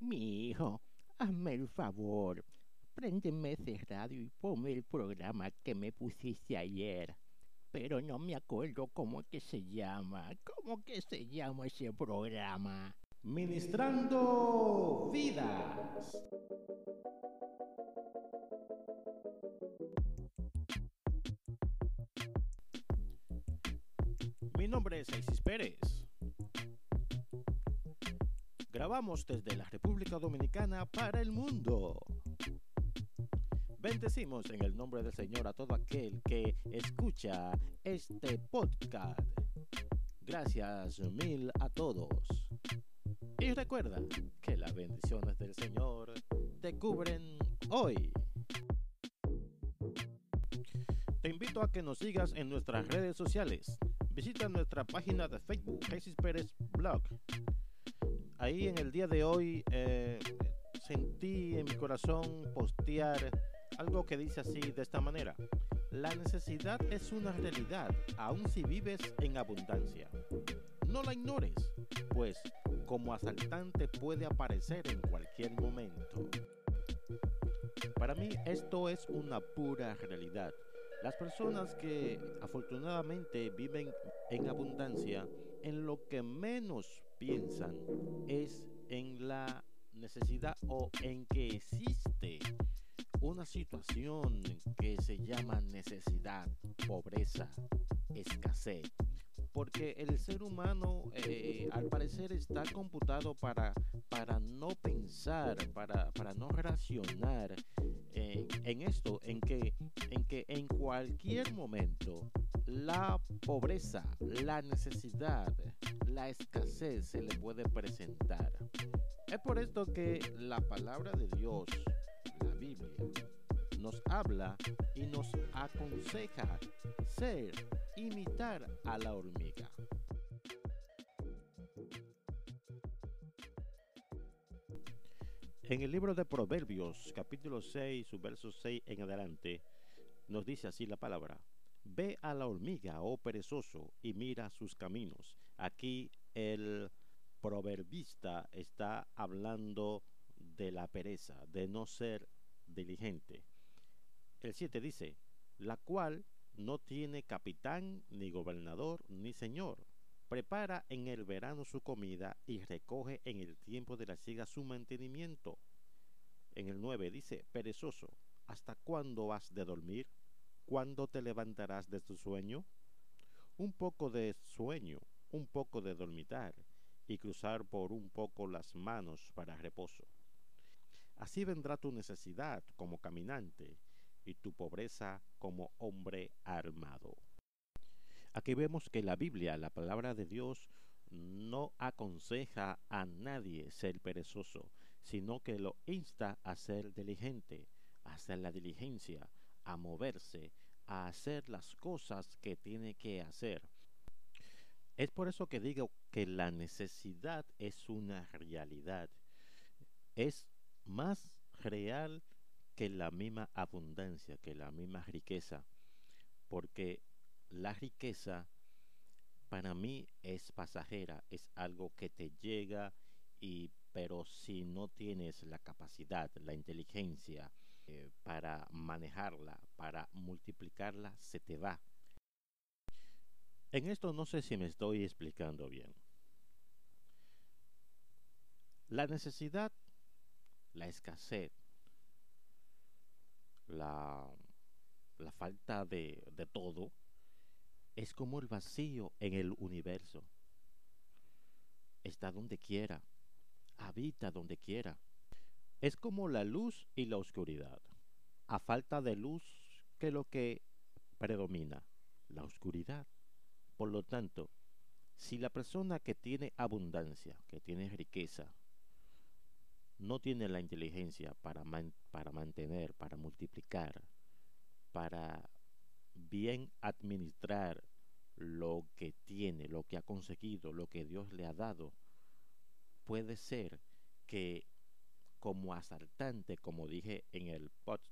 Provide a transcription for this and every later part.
Mi hijo, hazme el favor. Préndeme ese radio y ponme el programa que me pusiste ayer. Pero no me acuerdo cómo que se llama. ¿Cómo que se llama ese programa? Ministrando vidas. Mi nombre es Isis Pérez. Grabamos desde la República Dominicana para el mundo. Bendecimos en el nombre del Señor a todo aquel que escucha este podcast. Gracias mil a todos. Y recuerda que las bendiciones del Señor te cubren hoy. Te invito a que nos sigas en nuestras redes sociales. Visita nuestra página de Facebook, Jesús Pérez. Ahí en el día de hoy eh, sentí en mi corazón postear algo que dice así de esta manera. La necesidad es una realidad, aun si vives en abundancia. No la ignores, pues como asaltante puede aparecer en cualquier momento. Para mí esto es una pura realidad. Las personas que afortunadamente viven en abundancia, en lo que menos piensan es en la necesidad o en que existe una situación que se llama necesidad, pobreza, escasez. Porque el ser humano eh, al parecer está computado para, para no pensar, para, para no racionar en esto, en que, en que en cualquier momento la pobreza, la necesidad, la escasez se le puede presentar. Es por esto que la palabra de Dios la Biblia, nos habla y nos aconseja ser, imitar a la hormiga. En el libro de Proverbios, capítulo 6, su verso 6 en adelante, nos dice así la palabra. Ve a la hormiga, oh perezoso, y mira sus caminos. Aquí el proverbista está hablando de la pereza, de no ser diligente. El 7 dice, la cual no tiene capitán, ni gobernador, ni señor. Prepara en el verano su comida y recoge en el tiempo de la siega su mantenimiento. En el 9 dice, perezoso, ¿hasta cuándo has de dormir? ¿Cuándo te levantarás de tu sueño? Un poco de sueño, un poco de dormitar y cruzar por un poco las manos para reposo. Así vendrá tu necesidad como caminante y tu pobreza como hombre armado. Aquí vemos que la Biblia, la palabra de Dios, no aconseja a nadie ser perezoso, sino que lo insta a ser diligente, a hacer la diligencia, a moverse, a hacer las cosas que tiene que hacer. Es por eso que digo que la necesidad es una realidad. Es más real que la misma abundancia, que la misma riqueza, porque la riqueza para mí es pasajera, es algo que te llega y pero si no tienes la capacidad, la inteligencia eh, para manejarla, para multiplicarla, se te va. En esto no sé si me estoy explicando bien. La necesidad la escasez, la, la falta de, de todo, es como el vacío en el universo. Está donde quiera, habita donde quiera. Es como la luz y la oscuridad. A falta de luz, que lo que predomina? La oscuridad. Por lo tanto, si la persona que tiene abundancia, que tiene riqueza, no tiene la inteligencia para, para mantener, para multiplicar, para bien administrar lo que tiene, lo que ha conseguido, lo que Dios le ha dado, puede ser que como asaltante, como dije en el post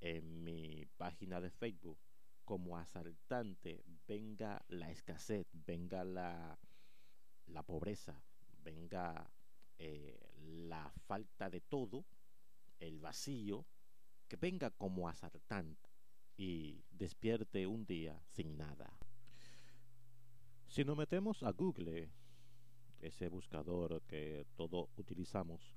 en mi página de Facebook, como asaltante venga la escasez, venga la, pobreza, venga eh, la falta de todo, el vacío, que venga como asaltante y despierte un día sin nada. Si nos metemos a Google, ese buscador que todos utilizamos,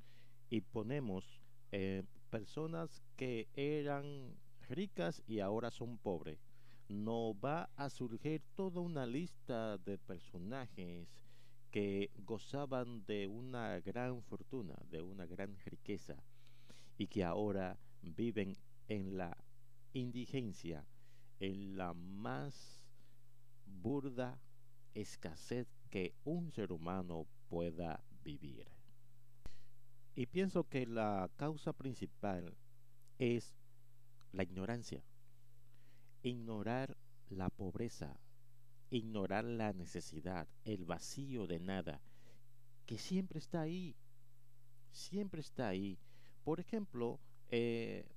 y ponemos eh, personas que eran ricas y ahora son pobres, nos va a surgir toda una lista de personajes que gozaban de una gran fortuna, de una gran riqueza, y que ahora viven en la indigencia, en la más burda escasez que un ser humano pueda vivir. Y pienso que la causa principal es la ignorancia. Ignorar la pobreza, ignorar la necesidad, el vacío de nada, que siempre está ahí, siempre está ahí. Por ejemplo, eh,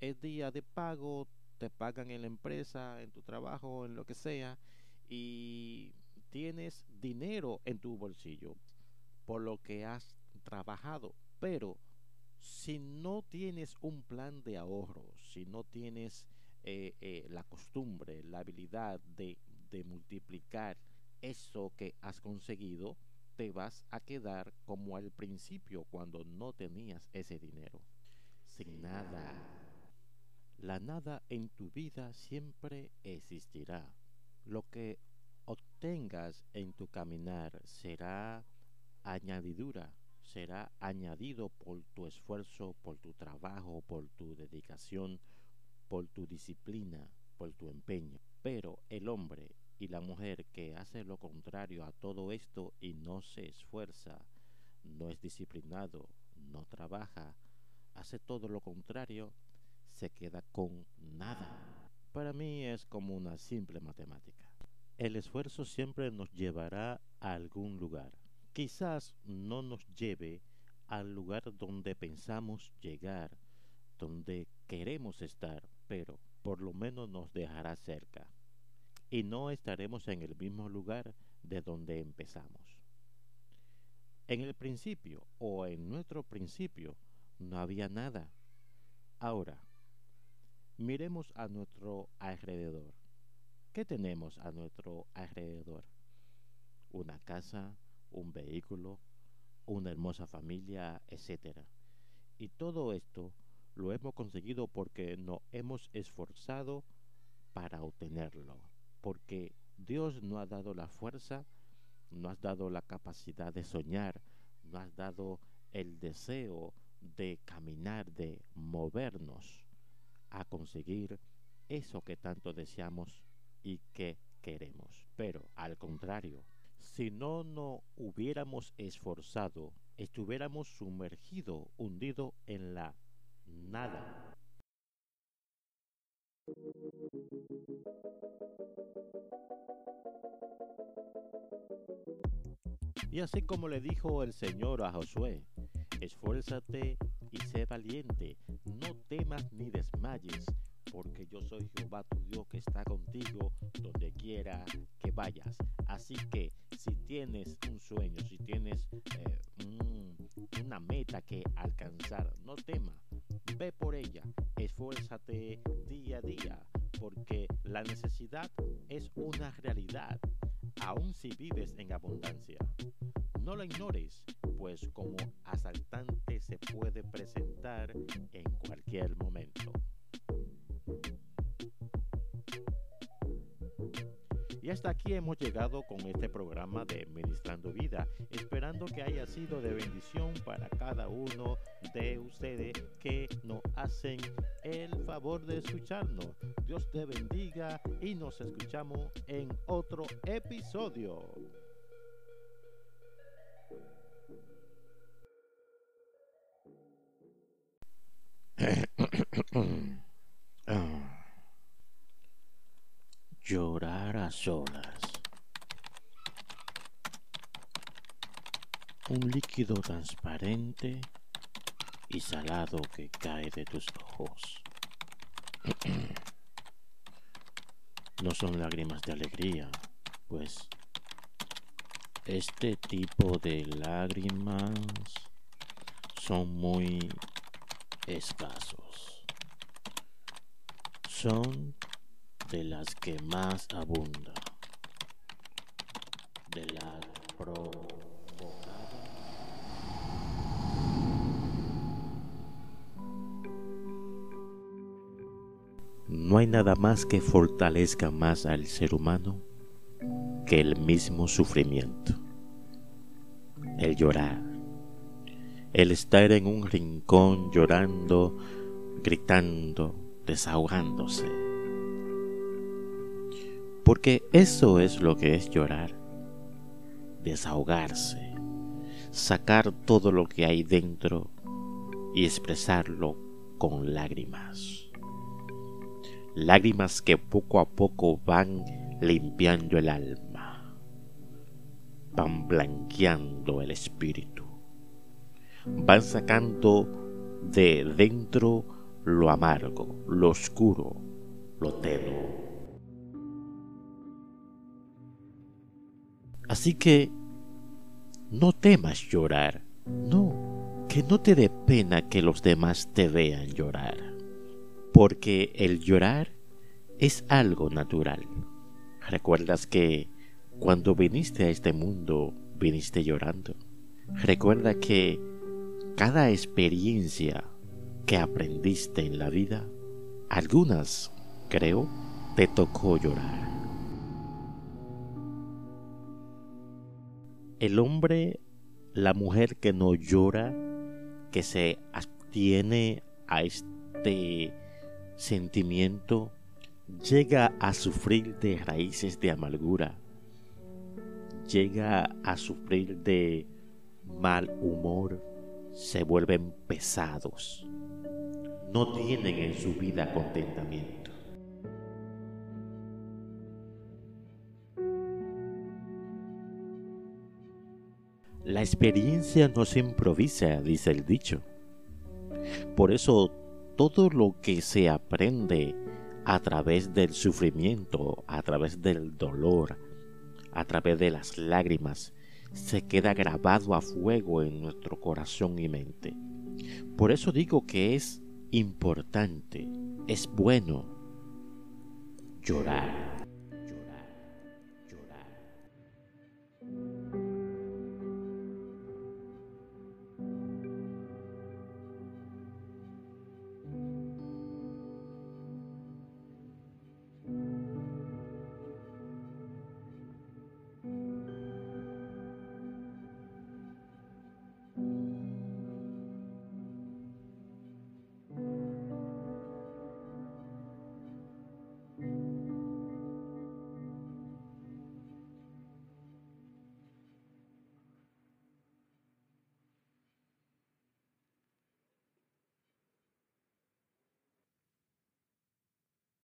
es día de pago, te pagan en la empresa, en tu trabajo, en lo que sea, y tienes dinero en tu bolsillo por lo que has trabajado, pero si no tienes un plan de ahorro, si no tienes eh, eh, la costumbre, la habilidad de, de multiplicar eso que has conseguido, te vas a quedar como al principio cuando no tenías ese dinero, sin nada. La nada en tu vida siempre existirá. Lo que obtengas en tu caminar será añadidura, será añadido por tu esfuerzo, por tu trabajo, por tu dedicación, por tu disciplina, por tu empeño. Pero el hombre y la mujer que hace lo contrario a todo esto y no se esfuerza, no es disciplinado, no trabaja, hace todo lo contrario, se queda con nada. Para mí es como una simple matemática. El esfuerzo siempre nos llevará a algún lugar. Quizás no nos lleve al lugar donde pensamos llegar, donde queremos estar, pero por lo menos nos dejará cerca. Y no estaremos en el mismo lugar de donde empezamos. En el principio o en nuestro principio no había nada. Ahora, miremos a nuestro alrededor. ¿Qué tenemos a nuestro alrededor? Una casa, un vehículo, una hermosa familia, etc. Y todo esto lo hemos conseguido porque nos hemos esforzado para obtenerlo, porque Dios no ha dado la fuerza, no has dado la capacidad de soñar, no has dado el deseo de caminar, de movernos a conseguir eso que tanto deseamos y que queremos. Pero al contrario, si no nos hubiéramos esforzado, estuviéramos sumergidos, hundidos en la nada. Y así como le dijo el Señor a Josué, esfuérzate y sé valiente, no temas ni desmayes, porque yo soy Jehová tu Dios que está contigo donde quiera que vayas. Así que si tienes un sueño, si tienes eh, una meta que alcanzar, no temas, ve por ella, esfuérzate día a día, porque la necesidad es una realidad, aun si vives en abundancia. No lo ignores, pues como asaltante se puede presentar en cualquier momento. Y hasta aquí hemos llegado con este programa de Ministrando Vida, esperando que haya sido de bendición para cada uno de ustedes que nos hacen el favor de escucharnos. Dios te bendiga y nos escuchamos en otro episodio. Llorar a solas. Un líquido transparente y salado que cae de tus ojos. No son lágrimas de alegría, pues este tipo de lágrimas son muy escasos. Son de las que más abunda. De las provocadas. No hay nada más que fortalezca más al ser humano que el mismo sufrimiento. El llorar. El estar en un rincón llorando, gritando, desahogándose. Porque eso es lo que es llorar. Desahogarse. Sacar todo lo que hay dentro y expresarlo con lágrimas lágrimas que poco a poco van limpiando el alma, van blanqueando el espíritu, van sacando de dentro lo amargo, lo oscuro, lo tenuo. Así que no temas llorar, no, que no te dé pena que los demás te vean llorar, porque el llorar es algo natural. ¿Recuerdas que cuando viniste a este mundo viniste llorando? Recuerda que cada experiencia que aprendiste en la vida, algunas, creo, te tocó llorar. El hombre, la mujer que no llora, que se abstiene a este sentimiento, llega a sufrir de raíces de amargura, llega a sufrir de mal humor, se vuelven pesados, no tienen en su vida contentamiento. La experiencia no se improvisa, dice el dicho. Por eso todo lo que se aprende a través del sufrimiento, a través del dolor, a través de las lágrimas, se queda grabado a fuego en nuestro corazón y mente. Por eso digo que es importante, es bueno llorar.